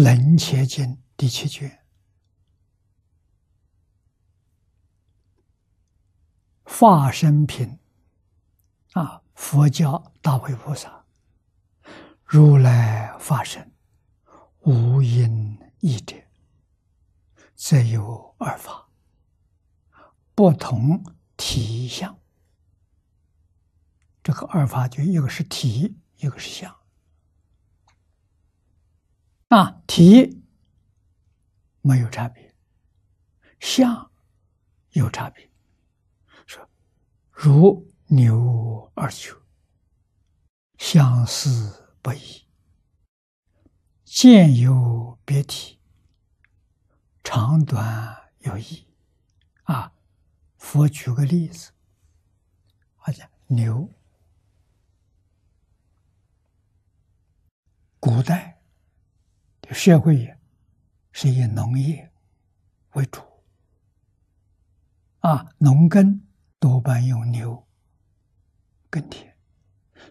楞伽经》第七卷，化身品。啊，佛教大会菩萨，如来化身，无因义者，则有二法，不同体相。这个二法就一个是体，一个是相。啊，体没有差别，相有差别。说如牛二球，相似不异，见有别体，长短有异。啊，佛举个例子，好像牛，古代。社会是以农业为主，啊，农耕多半用牛耕田，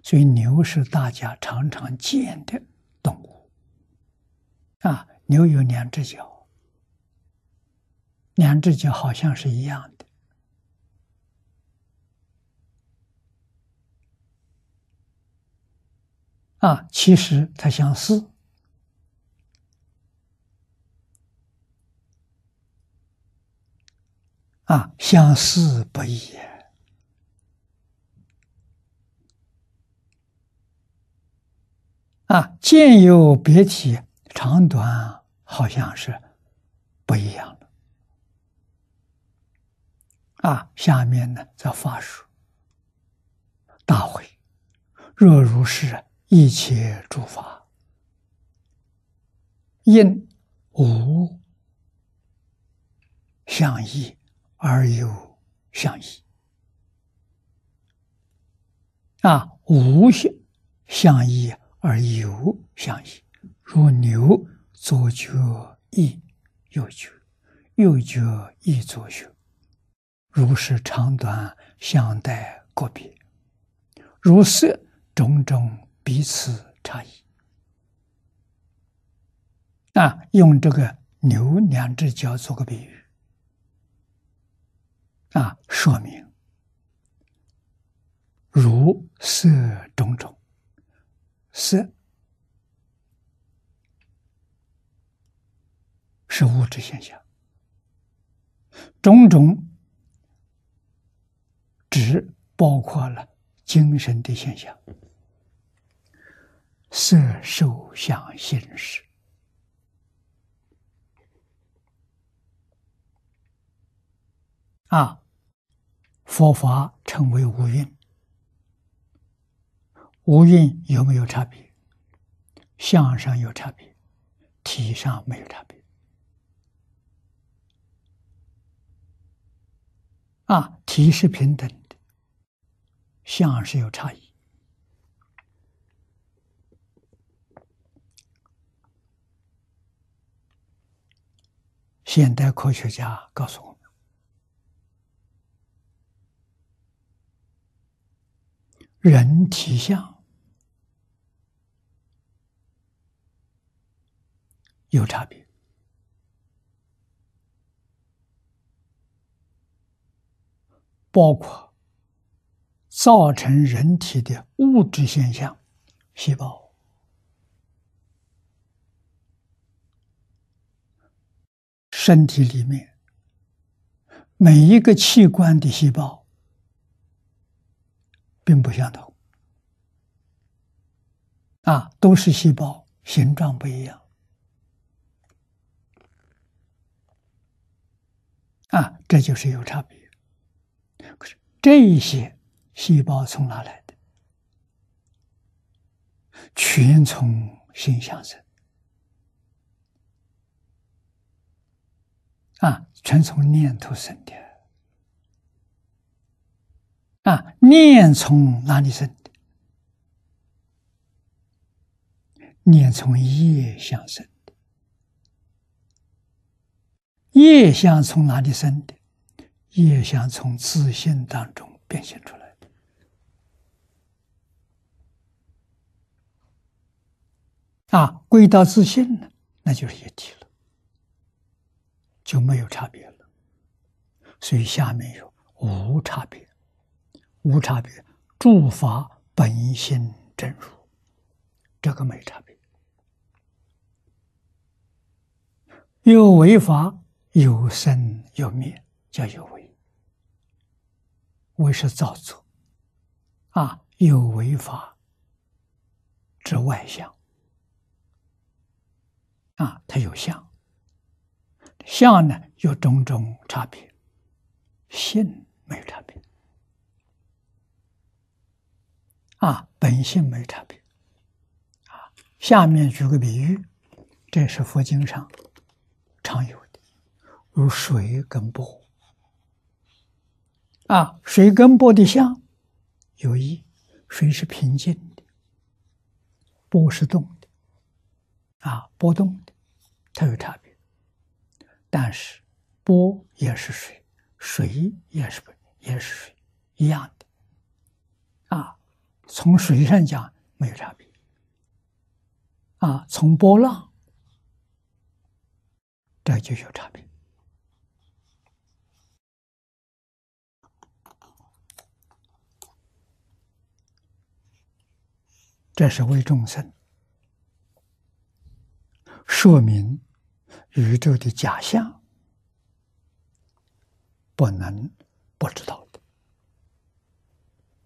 所以牛是大家常常见的动物。啊，牛有两只脚，两只脚好像是一样的，啊，其实它相似。啊，相似不异啊，见有别体，长短好像是不一样的。啊，下面呢，在法术大会，若如是，一切诸法因无相异。而有相异啊，无相相异而有相异。如牛左脚亦右脚，右脚亦左脚，如是长短相待个别，如色种种彼此差异。啊，用这个牛两只脚做个比喻。啊，说明如色种种，色是物质现象，种种只包括了精神的现象，色受想行识。啊，佛法称为无蕴，无蕴有没有差别？相上有差别，体上没有差别。啊，体是平等的，相是有差异。现代科学家告诉我们。人体相有差别，包括造成人体的物质现象，细胞，身体里面每一个器官的细胞。并不相同，啊，都是细胞，形状不一样，啊，这就是有差别。可是这一些细胞从哪来的？全从心相生，啊，全从念头生的。啊，念从哪里生的？念从业相生的。业相从哪里生的？业相从自信当中变现出来的。啊，归到自信了，那就是一体了，就没有差别了。所以下面有无差别，无差别，诸法本性真如，这个没差别。有为法，有生有灭，叫有为。为是造作，啊，有为法之外相，啊，它有相，相呢有种种差别。性没有差，啊，本性没差别，啊，下面举个比喻，这是佛经上常有的，如水跟波，啊，水跟波的相有异，水是平静的，波是动的，啊，波动的，它有差别，但是波也是水。水也是也是水一样的，啊，从水上讲没有差别，啊，从波浪这就有差别。这是为众生说明宇宙的假象。不能不知道。